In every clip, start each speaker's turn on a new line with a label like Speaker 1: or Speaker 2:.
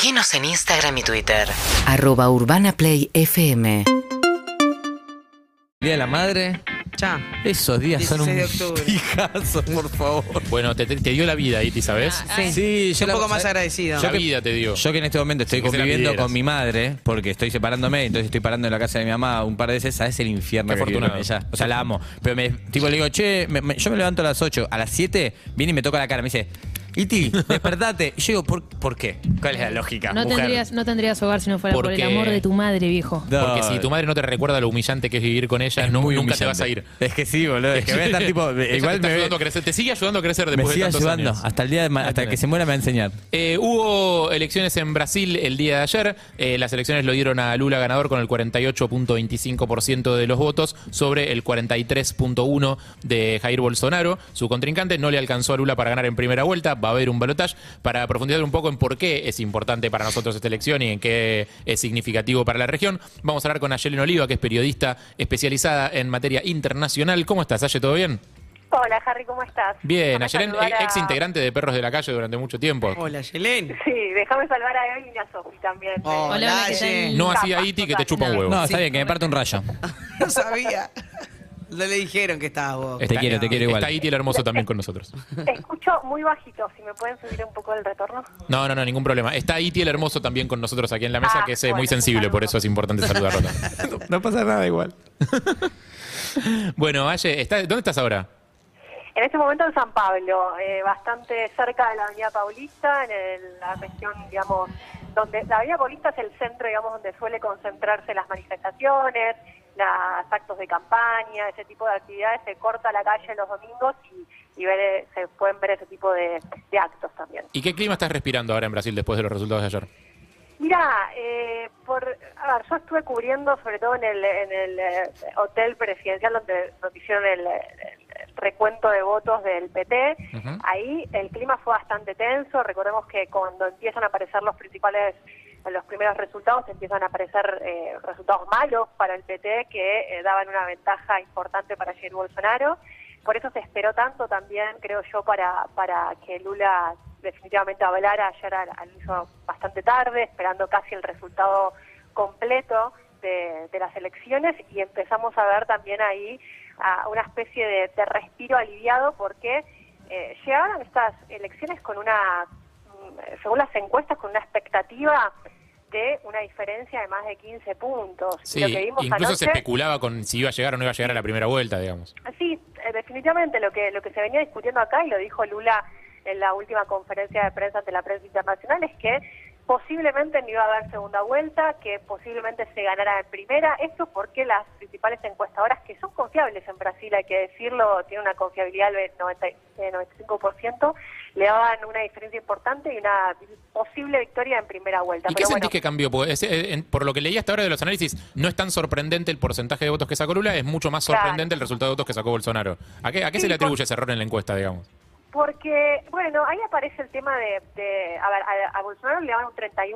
Speaker 1: Seguinos en Instagram y Twitter.
Speaker 2: Arroba Urbana Play FM.
Speaker 3: Día de la Madre.
Speaker 4: Ya.
Speaker 3: Esos días son un
Speaker 4: 16 de octubre.
Speaker 3: pijazo, por favor.
Speaker 5: Bueno, te, dio la vida, Iti, ¿sabes?
Speaker 4: Sí.
Speaker 3: Sí, yo
Speaker 4: un
Speaker 3: la-
Speaker 4: poco más agradecido.
Speaker 5: La vida te dio.
Speaker 3: Yo que en este momento estoy
Speaker 5: Sin que se la
Speaker 3: conviviendo
Speaker 5: pidieras.
Speaker 3: con mi madre, porque estoy separándome, entonces estoy parando en la casa de mi mamá un par de veces, ¿sabes el infierno
Speaker 5: Qué
Speaker 3: que vivo con
Speaker 5: afortunado.
Speaker 3: ella? O sea, la amo. Pero me, tipo, le digo, che, me- me- yo me levanto a las 8, a las 7 viene y me toca la cara, me dice, Iti, despertate. Y yo digo, ¿por, por qué? ¿Cuál es la lógica?
Speaker 6: No
Speaker 3: mujer?
Speaker 6: tendrías, no tendrías hogar si no fuera por el amor de tu madre, viejo.
Speaker 3: No,
Speaker 5: Porque si tu madre no te recuerda lo humillante que es vivir con ella, nu- nunca te vas a ir.
Speaker 3: Es que sí, boludo. Es que voy a estar tipo.
Speaker 5: Ella
Speaker 3: igual
Speaker 5: te, está
Speaker 3: me,
Speaker 5: ayudando a crecer, te sigue ayudando a crecer
Speaker 3: me
Speaker 5: después
Speaker 3: sigue
Speaker 5: de tantos
Speaker 3: ayudando.
Speaker 5: años.
Speaker 3: Hasta el día de ma- hasta que se muera me va a enseñar.
Speaker 5: Eh, hubo elecciones en Brasil el día de ayer. Eh, las elecciones lo dieron a Lula ganador con el 48.25% de los votos sobre el 43.1% de Jair Bolsonaro. Su contrincante no le alcanzó a Lula para ganar en primera vuelta. Va a haber un balotaje para profundizar un poco en por qué es importante para nosotros esta elección y en qué es significativo para la región. Vamos a hablar con Ayelen Oliva, que es periodista especializada en materia internacional. ¿Cómo estás, Aye? ¿Todo bien?
Speaker 7: Hola, Harry, ¿cómo estás?
Speaker 5: Bien, Ayelen,
Speaker 7: a-
Speaker 5: ex integrante de Perros de la Calle durante mucho tiempo.
Speaker 4: Hola, Yelén.
Speaker 7: Sí, déjame salvar a Evelyn y a Sofi también.
Speaker 4: Hola. Ye.
Speaker 5: No
Speaker 7: Capa,
Speaker 5: hacía Iti que te chupa un huevo.
Speaker 3: No, está bien, que me parte un rayo.
Speaker 4: No sabía. No le dijeron que estabas vos.
Speaker 3: Te quiero, te quiero igual.
Speaker 5: Está Iti el hermoso también con nosotros.
Speaker 7: Escucho muy bajito, si me pueden subir un poco el retorno.
Speaker 5: No, no, no, ningún problema. Está Iti el hermoso también con nosotros aquí en la mesa,
Speaker 7: Ah,
Speaker 5: que es eh,
Speaker 7: bueno,
Speaker 5: muy sensible, por eso es importante saludarlo. también. no pasa nada igual. bueno, Aye, está- ¿dónde estás ahora?
Speaker 7: En este momento en San Pablo, eh, bastante cerca de la Avenida Paulista, en el- la región, digamos, donde la Avenida Paulista es el centro, digamos, donde suele concentrarse las manifestaciones, los actos de campaña, ese tipo de actividades. Se corta la calle los domingos y, y ver, se pueden ver ese tipo de, de actos también.
Speaker 5: ¿Y qué clima estás respirando ahora en Brasil después de los resultados de ayer?
Speaker 7: Mira, eh, por, a ver, yo estuve cubriendo sobre todo en el, en el eh, hotel presidencial donde, donde hicieron el, recuento de votos del PT. Ahí el clima fue bastante tenso. Recordemos que cuando empiezan a aparecer los principales, los primeros resultados, empiezan a aparecer eh, resultados malos para el PT que eh, daban una ventaja importante para Jair Bolsonaro. Por eso se esperó tanto también, creo yo, para, para que Lula definitivamente hablara ayer al, al hizo bastante tarde, esperando casi el resultado completo de, las elecciones y empezamos a ver también ahí a una especie de, de respiro aliviado porque eh, llegaron estas elecciones con una, mm, según las encuestas, con una expectativa de una diferencia de más de 15 puntos.
Speaker 5: Sí,
Speaker 7: lo que vimos
Speaker 5: incluso se
Speaker 7: anoche-
Speaker 5: especulaba con si iba a llegar o no iba a llegar a la primera vuelta, digamos.
Speaker 7: Sí, eh, definitivamente lo que lo que se venía discutiendo acá y lo dijo Lula en la última conferencia de prensa ante la prensa internacional es que posiblemente no iba a haber segunda vuelta, que posiblemente se ganara en primera, esto porque las principales encuestadoras que son confiables en Brasil, hay que decirlo, tienen una confiabilidad del 90 de 95%, le daban una diferencia importante y una posible victoria en primera vuelta.
Speaker 5: ¿Y qué
Speaker 7: Pero
Speaker 5: sentís
Speaker 7: bueno,
Speaker 5: que cambió? Porque es- eh, en- por lo que leí hasta ahora de los análisis, no es tan sorprendente el porcentaje de votos que sacó Lula, es mucho más
Speaker 7: Claro.
Speaker 5: sorprendente el resultado de votos que sacó Bolsonaro. ¿A qué, a qué
Speaker 7: Sí,
Speaker 5: se le
Speaker 7: por-
Speaker 5: atribuye ese error en la encuesta, digamos?
Speaker 7: Porque, bueno, ahí aparece el tema de, de- a ver, a, a Bolsonaro le daban un 31%,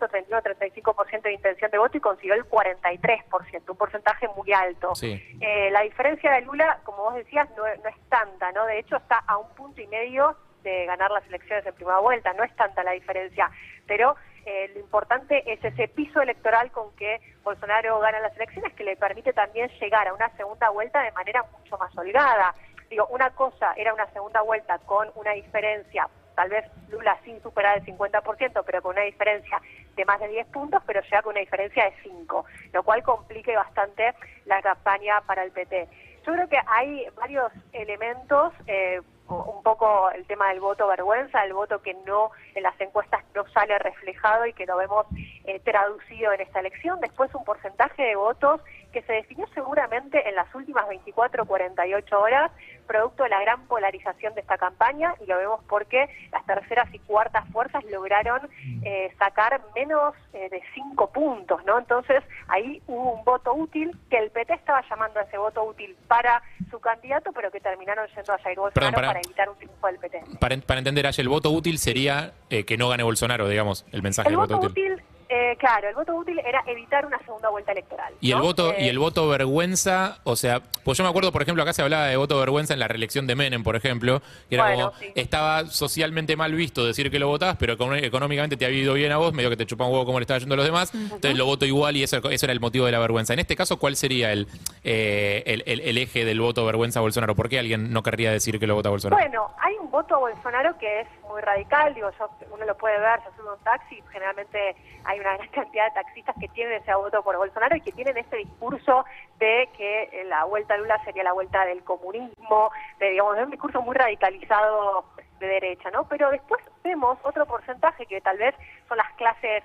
Speaker 7: 31-35% de intención de voto y consiguió el 43%, un porcentaje muy alto.
Speaker 5: Sí.
Speaker 7: Eh, la diferencia de Lula, como vos decías, no, no es tanta, ¿no? De hecho, está a un punto y medio de ganar las elecciones en primera vuelta, no es tanta la diferencia, pero eh, lo importante es ese piso electoral con que Bolsonaro gana las elecciones que le permite también llegar a una segunda vuelta de manera mucho más holgada. Digo, una cosa era una segunda vuelta con una diferencia, tal vez Lula sin superar el 50%, pero con una diferencia de más de 10 puntos, pero llega con una diferencia de 5, lo cual complique bastante la campaña para el PT. Yo creo que hay varios elementos, eh, un poco el tema del voto vergüenza, el voto que no en las encuestas no sale reflejado y que lo vemos eh, traducido en esta elección. Después un porcentaje de votos que se definió seguramente en las últimas 24 48 horas, producto de la gran polarización de esta campaña, y lo vemos porque las terceras y cuartas fuerzas lograron eh, sacar menos eh, de 5 puntos, ¿no? Entonces ahí hubo un voto útil que el PT estaba llamando a ese voto útil para su candidato, pero que terminaron yendo a Jair Bolsonaro para evitar un triunfo del PT.
Speaker 5: Para, para entender, Aye, el voto útil sería eh, que no gane Bolsonaro, digamos, el mensaje
Speaker 7: El
Speaker 5: del
Speaker 7: voto útil Eh, claro, el voto útil era evitar una segunda vuelta electoral.
Speaker 5: Y el voto y
Speaker 7: Eh,
Speaker 5: el voto vergüenza, o sea, pues yo me acuerdo, por ejemplo, acá se hablaba de voto vergüenza en la reelección de Menem, por ejemplo, que era
Speaker 7: Bueno,
Speaker 5: como
Speaker 7: sí.
Speaker 5: estaba socialmente mal visto decir que lo votabas, pero económicamente te ha ido bien a vos, medio que te chupa un huevo cómo le estaba yendo a los demás, entonces lo voto igual y eso, eso era el motivo de la vergüenza. En este caso, ¿cuál sería el, eh, el, el- el eje del voto vergüenza Bolsonaro? ¿Por qué alguien no querría decir que lo vota Bolsonaro?
Speaker 7: Bueno, hay voto a Bolsonaro que es muy radical, digo, yo, uno lo puede ver, sube a un taxi, generalmente hay una gran cantidad de taxistas que tienen ese voto por Bolsonaro y que tienen ese discurso de que eh, la vuelta a Lula sería la vuelta del comunismo, de, digamos, de un discurso muy radicalizado de derecha, ¿no? Pero después vemos otro porcentaje que tal vez son las clases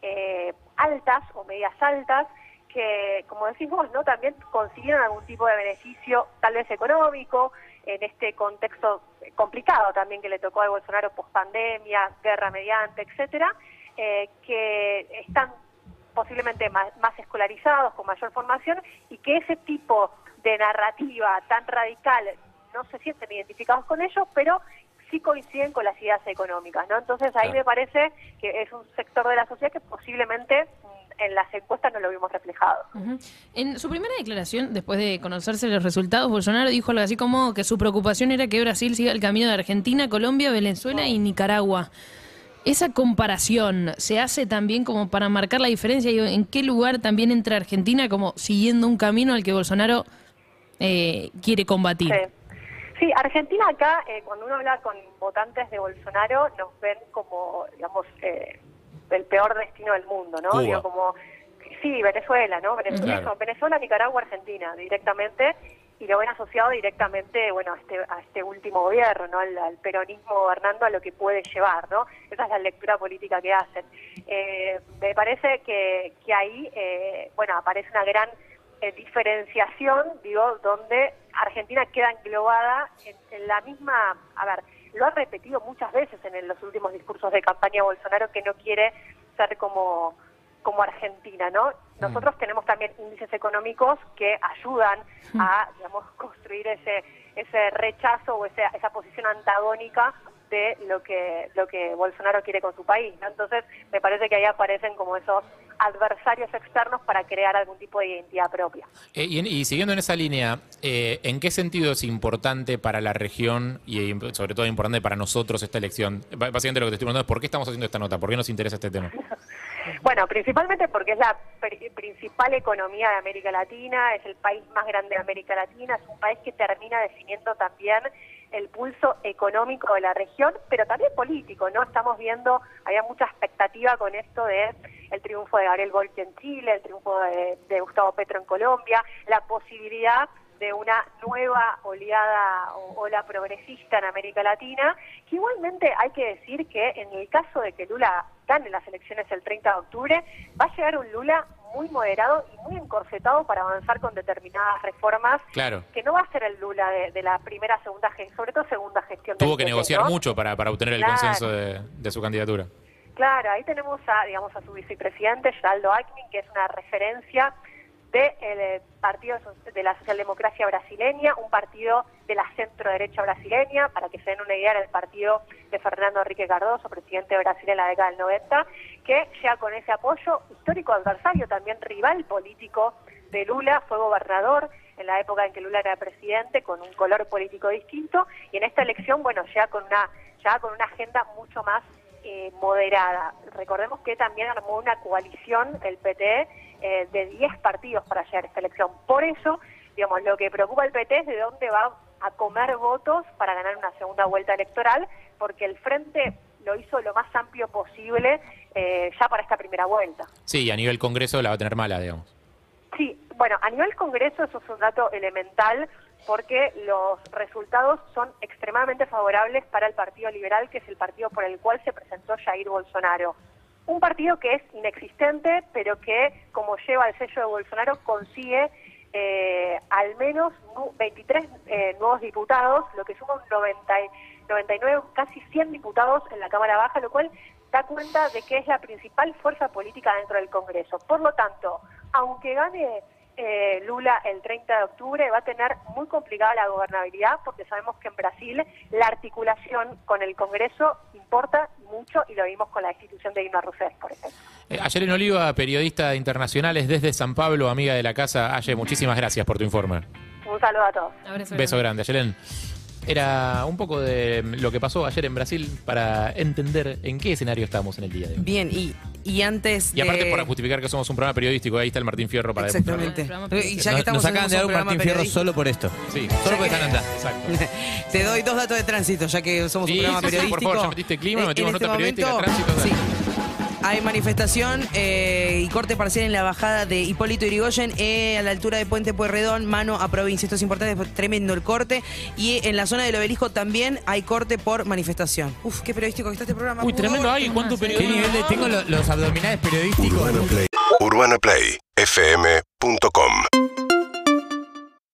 Speaker 7: eh, altas o medias altas, que, como decís vos, ¿no? También consiguieron algún tipo de beneficio, tal vez económico, en este contexto complicado también que le tocó a Bolsonaro post pandemia, guerra mediante, etcétera, eh, que están posiblemente más, más escolarizados, con mayor formación, y que ese tipo de narrativa tan radical no se sienten identificados con ellos, pero sí coinciden con las ideas económicas, ¿no? Entonces ahí
Speaker 5: Claro.
Speaker 7: me parece que es un sector de la sociedad que posiblemente mm, en las encuestas no lo vimos
Speaker 6: En su primera declaración, después de conocerse los resultados, Bolsonaro dijo algo así como que su preocupación era que Brasil siga el camino de Argentina, Colombia, Venezuela y Nicaragua. Esa comparación se hace también como para marcar la diferencia y en qué lugar también entra Argentina como siguiendo un camino al que Bolsonaro eh, quiere combatir.
Speaker 7: Sí. Sí, Argentina acá, eh, cuando uno habla con votantes de Bolsonaro, nos ven como, digamos, eh, el peor destino del mundo, ¿no? Digo, como, sí, Venezuela, ¿no? Venezuela,
Speaker 5: Claro.
Speaker 7: Venezuela, Nicaragua, Argentina, directamente, y lo ven asociado directamente, bueno, a este, a este último gobierno, ¿no? Al, al peronismo gobernando a lo que puede llevar, ¿no? Esa es la lectura política que hacen. Eh, me parece que, que ahí, eh, bueno, aparece una gran eh, diferenciación, digo, donde Argentina queda englobada en, en la misma, a ver, lo ha repetido muchas veces en el- los últimos discursos de campaña Bolsonaro que no quiere ser como como Argentina, ¿no? Nosotros tenemos también índices económicos que ayudan a, digamos, construir ese ese rechazo o ese- esa posición antagónica de lo que lo que Bolsonaro quiere con su país, ¿no? Entonces, me parece que ahí aparecen como esos adversarios externos para crear algún tipo de identidad propia.
Speaker 5: Eh, y, en- y siguiendo en esa línea, eh, ¿en qué sentido es importante para la región y eh, sobre todo importante para nosotros esta elección? Básicamente lo que te estoy preguntando es ¿por qué estamos haciendo esta nota? ¿Por qué nos interesa este tema?
Speaker 7: Bueno, principalmente porque es la pri- principal economía de América Latina, es el país más grande de América Latina, es un país que termina definiendo también el pulso económico de la región, pero también político, ¿no? Estamos viendo, había mucha expectativa con esto de el triunfo de Gabriel Boric en Chile, el triunfo de, de Gustavo Petro en Colombia, la posibilidad de una nueva oleada o ola progresista en América Latina, que igualmente hay que decir que en el caso de que Lula gane las elecciones el 30 de octubre, va a llegar un Lula muy moderado y muy encorsetado para avanzar con determinadas reformas,
Speaker 5: Claro.
Speaker 7: que no va a ser el Lula de, de la primera, segunda, sobre todo segunda gestión. del
Speaker 5: Tuvo que
Speaker 7: PT,
Speaker 5: negociar
Speaker 7: ¿no?
Speaker 5: mucho para, para obtener el consenso de, de su candidatura.
Speaker 7: Claro, ahí tenemos a, digamos, a su vicepresidente, Geraldo Alckmin, que es una referencia del Partido So- de la Socialdemocracia Brasileña, un partido de la centro-derecha brasileña, para que se den una idea, era el partido de Fernando Enrique Cardoso, presidente de Brasil en la década del 90, que llega con ese apoyo histórico adversario, también rival político de Lula, fue gobernador en la época en que Lula era presidente, con un color político distinto, y en esta elección, bueno, llega con una, llega con una agenda mucho más eh, moderada. Recordemos que también armó una coalición, el PT, eh, de 10 partidos para llegar a esta elección. Por eso, digamos, lo que preocupa al PT es de dónde va a comer votos para ganar una segunda vuelta electoral, porque el Frente lo hizo lo más amplio posible eh, ya para esta primera vuelta.
Speaker 5: Sí, y a nivel Congreso la va a tener mala, digamos.
Speaker 7: Sí, bueno, a nivel Congreso eso es un dato elemental porque los resultados son extremadamente favorables para el Partido Liberal, que es el partido por el cual se presentó Jair Bolsonaro. Un partido que es inexistente, pero que, como lleva el sello de Bolsonaro, consigue eh, al menos nu- 23 eh, nuevos diputados, lo que suma un 90, y- 99, casi 100 diputados en la Cámara Baja, lo cual da cuenta de que es la principal fuerza política dentro del Congreso. Por lo tanto, aunque gane eh, Lula el 30 de octubre, va a tener muy complicada la gobernabilidad porque sabemos que en Brasil la articulación con el Congreso importa mucho y lo vimos con la destitución de Dilma Rousseff, por ejemplo.
Speaker 5: Eh, Ayelen Oliva, periodista de internacionales desde San Pablo, amiga de la casa. Aye, muchísimas gracias por tu informe.
Speaker 7: Un saludo a todos.
Speaker 6: Abrazo
Speaker 5: Beso
Speaker 6: grande.
Speaker 5: grande, Ayelen. Era un poco de lo que pasó ayer en Brasil para entender en qué escenario estamos en el día de hoy.
Speaker 4: Bien, y, y antes
Speaker 5: Y aparte
Speaker 4: de-
Speaker 5: para justificar que somos un programa periodístico, ahí está el Martín Fierro para demostrarlo.
Speaker 4: Exactamente. Y ya que
Speaker 3: Nos,
Speaker 4: estamos
Speaker 3: nos acaban de dar un Martín Fierro
Speaker 4: periodístico,
Speaker 3: solo por esto.
Speaker 5: Sí,
Speaker 3: Solo por esta nota.
Speaker 5: exacto.
Speaker 4: Te doy dos datos de tránsito, ya que somos
Speaker 5: Sí,
Speaker 4: un programa
Speaker 5: sí, sí, por
Speaker 4: periodístico.
Speaker 5: favor, ya metiste clima,
Speaker 4: Eh,
Speaker 5: metimos
Speaker 4: en
Speaker 5: nota
Speaker 4: este
Speaker 5: periodística,
Speaker 4: momento,
Speaker 5: tránsito, dale.
Speaker 4: sí. Hay manifestación eh, y corte parcial en la bajada de Hipólito Yrigoyen eh, a la altura de Puente Pueyrredón, mano a provincia. Esto es importante, es tremendo el corte. Y en la zona del obelisco también hay corte por manifestación. Uf, qué periodístico que está este programa.
Speaker 5: Uy, tremendo. Ay, cuánto
Speaker 3: ¿Qué
Speaker 5: periodismo.
Speaker 3: nivel de tengo lo- los abdominales periodísticos?
Speaker 8: UrbanaPlayFM.com